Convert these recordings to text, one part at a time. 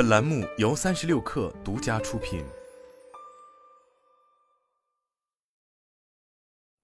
本栏目由三十六氪独家出品。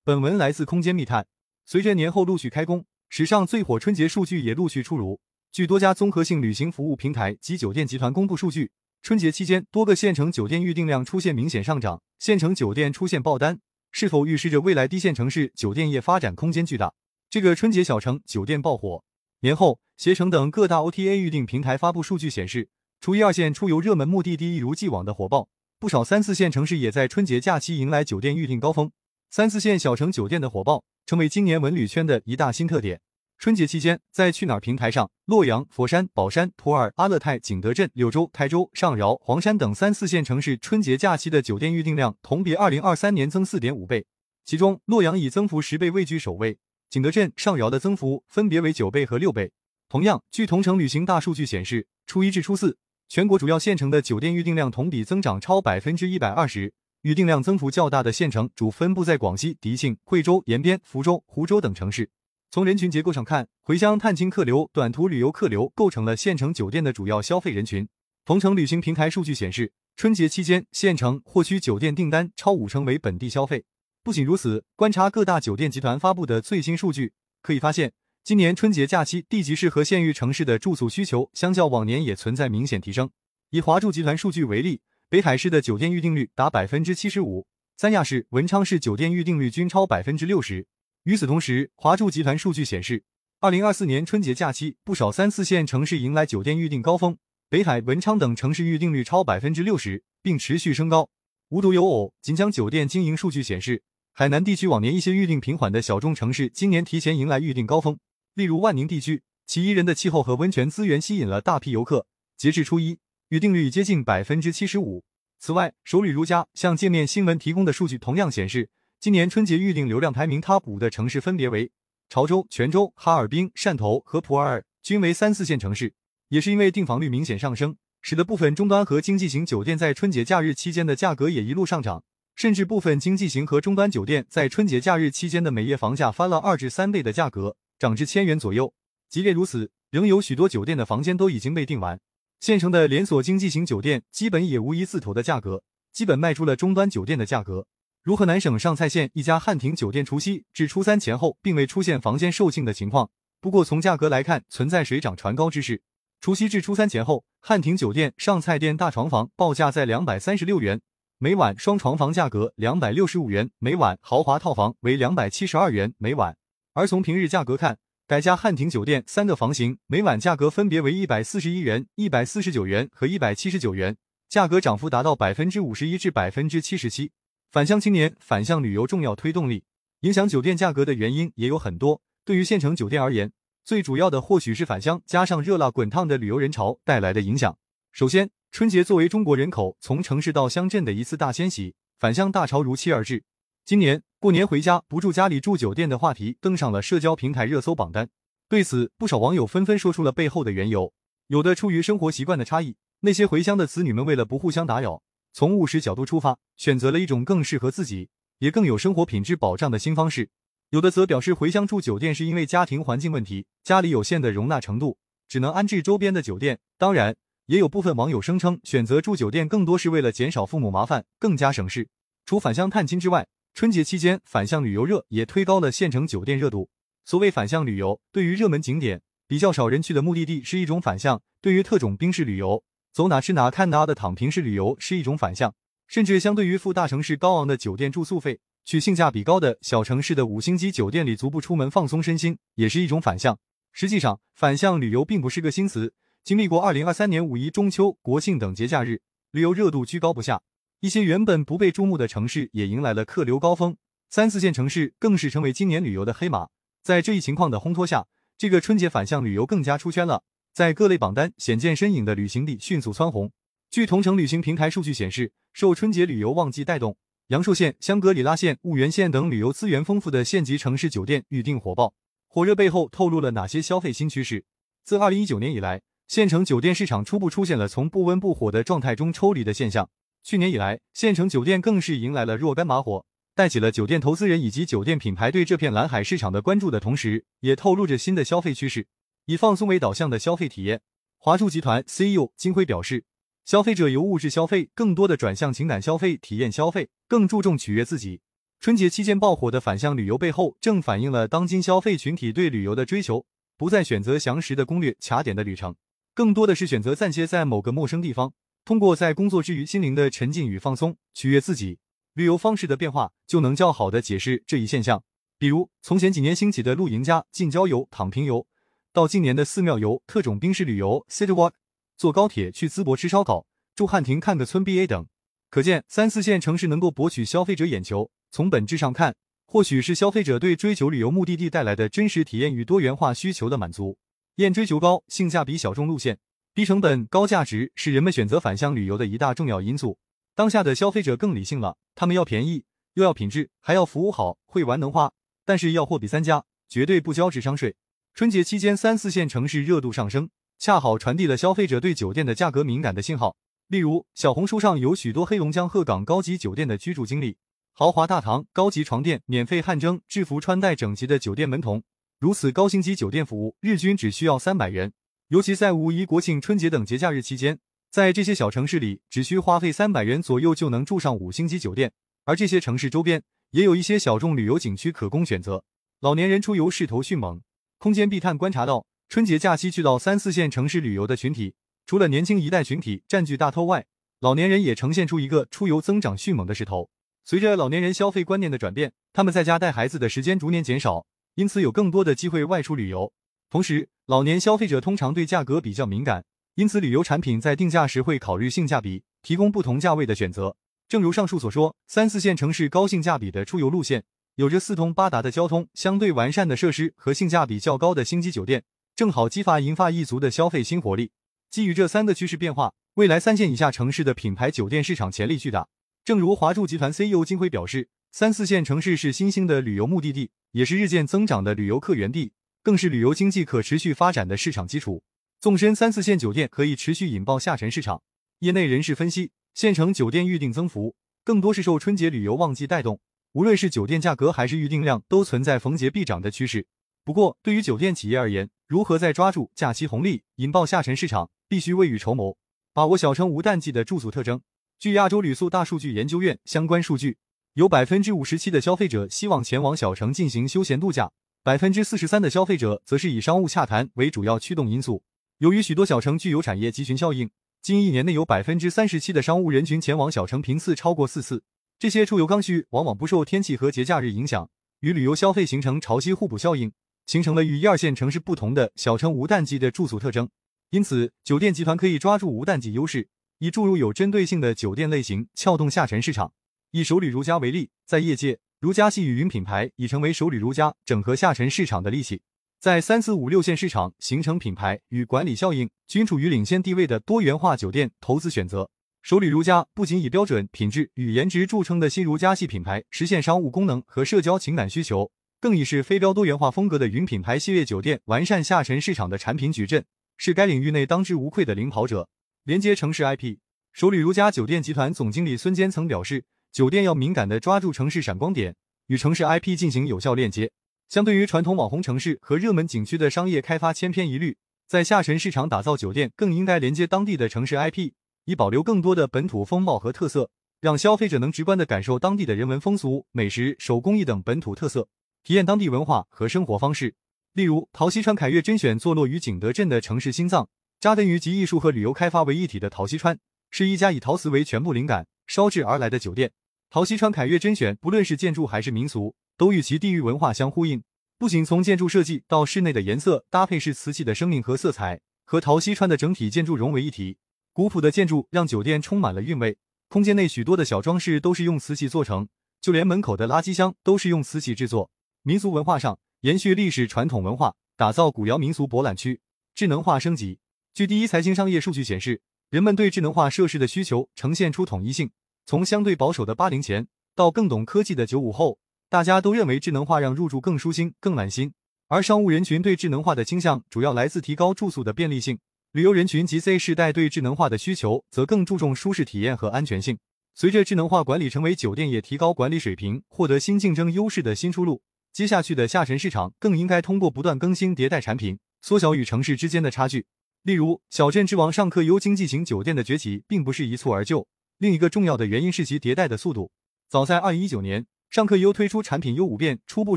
本文来自空间密探。随着年后陆续开工，史上最火春节数据也陆续出炉。据多家综合性旅行服务平台及酒店集团公布数据，春节期间多个县城酒店预订量出现明显上涨，县城酒店出现爆单，是否预示着未来低线城市酒店业发展空间巨大？这个春节小城酒店爆火。年后，携程等各大 OTA 预订平台发布数据显示，初一二线出游热门目的地一如既往的火爆，不少三四线城市也在春节假期迎来酒店预订高峰。三四线小城酒店的火爆，成为今年文旅圈的一大新特点。春节期间，在去哪儿平台上，洛阳、佛山、宝山、普洱、阿勒泰、景德镇、柳州、台州、上饶、黄山等三四线城市春节假期的酒店预订量同比二零二三年增四点五倍，其中洛阳以增幅十倍位居首位。景德镇、上饶的增幅分别为九倍和六倍。同样，据同城旅行大数据显示，初一至初四，全国主要县城的酒店预订量同比增长超百分之一百二十。预订量增幅较大的县城主分布在广西迪庆、惠州、延边、福州、湖州等城市。从人群结构上看，回乡探亲客流、短途旅游客流构成了县城酒店的主要消费人群。同城旅行平台数据显示，春节期间县城或区酒店订单超五成为本地消费。不仅如此，观察各大酒店集团发布的最新数据，可以发现，今年春节假期地级市和县域城市的住宿需求相较往年也存在明显提升。以华住集团数据为例，北海市的酒店预订率达百分之七十五，三亚市、文昌市酒店预订率均超百分之六十。与此同时，华住集团数据显示，二零二四年春节假期，不少三四线城市迎来酒店预订高峰，北海、文昌等城市预订率超百分之六十，并持续升高。无独有偶，锦江酒店经营数据显示。海南地区往年一些预订平缓的小众城市，今年提前迎来预订高峰。例如万宁地区，其宜人的气候和温泉资源吸引了大批游客。截至初一，预订率接近百分之七十五。此外，首旅如家向界面新闻提供的数据同样显示，今年春节预订流量排名 TOP 五的城市分别为潮州、泉州、哈尔滨、汕头和普洱，均为三四线城市。也是因为订房率明显上升，使得部分终端和经济型酒店在春节假日期间的价格也一路上涨。甚至部分经济型和中端酒店在春节假日期间的每夜房价翻了二至三倍的价格，涨至千元左右。即便如此，仍有许多酒店的房间都已经被订完。县城的连锁经济型酒店基本也无一字头的价格，基本卖出了终端酒店的价格。如河南省上蔡县一家汉庭酒店，除夕至初三前后并未出现房间售罄的情况。不过从价格来看，存在水涨船高之势。除夕至初三前后，汉庭酒店上蔡店大床房报价在两百三十六元。每晚双床房价格两百六十五元每晚，豪华套房为两百七十二元每晚。而从平日价格看，改家汉庭酒店三个房型每晚价格分别为一百四十一元、一百四十九元和一百七十九元，价格涨幅达到百分之五十一至百分之七十七。返乡青年返乡旅游重要推动力，影响酒店价格的原因也有很多。对于县城酒店而言，最主要的或许是返乡加上热辣滚烫的旅游人潮带来的影响。首先，春节作为中国人口从城市到乡镇的一次大迁徙，返乡大潮如期而至。今年过年回家不住家里住酒店的话题登上了社交平台热搜榜单。对此，不少网友纷纷说出了背后的缘由。有的出于生活习惯的差异，那些回乡的子女们为了不互相打扰，从务实角度出发，选择了一种更适合自己，也更有生活品质保障的新方式。有的则表示回乡住酒店是因为家庭环境问题，家里有限的容纳程度，只能安置周边的酒店。当然。也有部分网友声称，选择住酒店更多是为了减少父母麻烦，更加省事。除返乡探亲之外，春节期间返乡旅游热也推高了县城酒店热度。所谓返乡旅游，对于热门景点、比较少人去的目的地是一种反向；对于特种兵式旅游，走哪吃哪看哪的躺平式旅游是一种反向；甚至相对于赴大城市高昂的酒店住宿费，去性价比高的小城市的五星级酒店里足不出门放松身心，也是一种反向。实际上，反向旅游并不是个新词。经历过二零二三年五一、中秋、国庆等节假日，旅游热度居高不下，一些原本不被注目的城市也迎来了客流高峰，三四线城市更是成为今年旅游的黑马。在这一情况的烘托下，这个春节返乡旅游更加出圈了，在各类榜单显见身影的旅行地迅速蹿红。据同城旅行平台数据显示，受春节旅游旺季带动，阳朔县、香格里拉县、婺源县等旅游资源丰富的县级城市酒店预订火爆。火热背后透露了哪些消费新趋势？自二零一九年以来。县城酒店市场初步出现了从不温不火的状态中抽离的现象。去年以来，县城酒店更是迎来了若干马火，带起了酒店投资人以及酒店品牌对这片蓝海市场的关注的同时，也透露着新的消费趋势。以放松为导向的消费体验，华住集团 CEO 金辉表示，消费者由物质消费更多的转向情感消费、体验消费，更注重取悦自己。春节期间爆火的反向旅游背后，正反映了当今消费群体对旅游的追求，不再选择详实的攻略、卡点的旅程，更多的是选择暂歇在某个陌生地方，通过在工作之余心灵的沉浸与放松，取悦自己。旅游方式的变化，就能较好的解释这一现象。比如，从前几年兴起的露营加近郊游、躺平游，到今年的寺庙游、特种兵式旅游 （City Walk），坐高铁去淄博吃烧烤，住汉庭看个村 BA 等。可见，三四线城市能够博取消费者眼球。从本质上看，或许是消费者对追求旅游目的地带来的真实体验与多元化需求的满足。验追求高、性价比小众路线，低成本、高价值是人们选择返乡旅游的一大重要因素。当下的消费者更理性了，他们要便宜，又要品质，还要服务好，会玩能花，但是要货比三家，绝对不交智商税。春节期间，三四线城市热度上升，恰好传递了消费者对酒店的价格敏感的信号。例如，小红书上有许多黑龙江鹤岗高级酒店的居住经历。豪华大堂、高级床垫、免费汗蒸、制服穿戴整齐的酒店门童，如此高星级酒店服务，日均只需要三百元。尤其在五一、国庆、春节等节假日期间，在这些小城市里，只需花费三百元左右就能住上五星级酒店。而这些城市周边也有一些小众旅游景区可供选择。老年人出游势头迅猛，空间必探观察到，春节假期去到三四线城市旅游的群体，除了年轻一代群体占据大头外，老年人也呈现出一个出游增长迅猛的势头。随着老年人消费观念的转变，他们在家带孩子的时间逐年减少，因此有更多的机会外出旅游。同时，老年消费者通常对价格比较敏感，因此旅游产品在定价时会考虑性价比，提供不同价位的选择。正如上述所说，三四线城市高性价比的出游路线，有着四通八达的交通、相对完善的设施和性价比较高的星级酒店，正好激发银发一族的消费新活力。基于这三个趋势变化，未来三线以下城市的品牌酒店市场潜力巨大。正如华住集团 CEO 金辉表示，三四线城市是新兴的旅游目的地，也是日渐增长的旅游客源地，更是旅游经济可持续发展的市场基础。纵深三四线酒店可以持续引爆下沉市场。业内人士分析，县城酒店预订增幅更多是受春节旅游旺季带动，无论是酒店价格还是预订量，都存在逢节必涨的趋势。不过，对于酒店企业而言，如何在抓住假期红利，引爆下沉市场，必须未雨绸缪，把握小城无淡季的住宿特征。据亚洲旅宿大数据研究院相关数据，有百分之五十七的消费者希望前往小城进行休闲度假，百分之四十三的消费者则是以商务洽谈为主要驱动因素。由于许多小城具有产业集群效应，近一年内有百分之三十七的商务人群前往小城频次超过四次。这些出游刚需往往不受天气和节假日影响，与旅游消费形成潮汐互补效应，形成了与一二线城市不同的小城无淡季的住宿特征。因此，酒店集团可以抓住无淡季优势。以注入有针对性的酒店类型，撬动下沉市场。以首旅如家为例，在业界，如家系与云品牌已成为首旅如家整合下沉市场的利器，在三四五六线市场形成品牌与管理效应均处于领先地位的多元化酒店投资选择。首旅如家不仅以标准、品质与颜值著称的新如家系品牌实现商务功能和社交情感需求，更以是非标多元化风格的云品牌系列酒店完善下沉市场的产品矩阵，是该领域内当之无愧的领跑者。连接城市 IP，首旅如家酒店集团总经理孙坚曾表示，酒店要敏感地抓住城市闪光点，与城市 IP 进行有效链接。相对于传统网红城市和热门景区的商业开发千篇一律，在下沉市场打造酒店，更应该连接当地的城市 IP，以保留更多的本土风貌和特色，让消费者能直观地感受当地的人文风俗、美食、手工艺等本土特色，体验当地文化和生活方式。例如，陶溪川凯悦甄选坐落于景德镇的城市心脏。扎根于集艺术和旅游开发为一体的陶溪川，是一家以陶瓷为全部灵感烧制而来的酒店。陶溪川凯悦甄选，不论是建筑还是民俗，都与其地域文化相呼应。不仅从建筑设计到室内的颜色搭配是瓷器的生命和色彩，和陶溪川的整体建筑融为一体。古朴的建筑让酒店充满了韵味，空间内许多的小装饰都是用瓷器做成，就连门口的垃圾箱都是用瓷器制作。民俗文化上，延续历史传统文化，打造古窑民俗博览区，智能化升级。据第一财经商业数据显示，人们对智能化设施的需求呈现出统一性，从相对保守的八零前到更懂科技的九五后，大家都认为智能化让入住更舒心、更暖心。而商务人群对智能化的倾向主要来自提高住宿的便利性，旅游人群及 Z 世代对智能化的需求则更注重舒适体验和安全性。随着智能化管理成为酒店业提高管理水平、获得新竞争优势的新出路，接下去的下沉市场更应该通过不断更新迭代产品，缩小与城市之间的差距。例如，小镇之王上客优经济型酒店的崛起并不是一蹴而就，另一个重要的原因是其迭代的速度。早在二零一九年，尚客优推出产品 U 五变，初步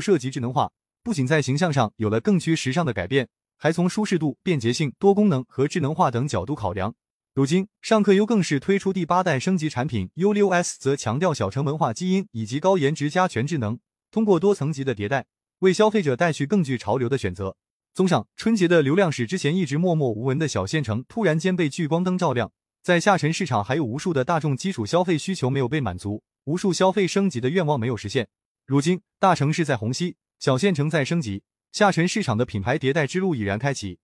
涉及智能化，不仅在形象上有了更趋时尚的改变，还从舒适度、便捷性、多功能和智能化等角度考量。如今，尚客优更是推出第八代升级产品 U 六 S，则强调小城文化基因以及高颜值加全智能，通过多层级的迭代，为消费者带去更具潮流的选择。综上，春节的流量使之前一直默默无闻的小县城突然间被聚光灯照亮，在下沉市场还有无数的大众基础消费需求没有被满足，无数消费升级的愿望没有实现。如今，大城市在虹吸，小县城在升级，下沉市场的品牌迭代之路已然开启。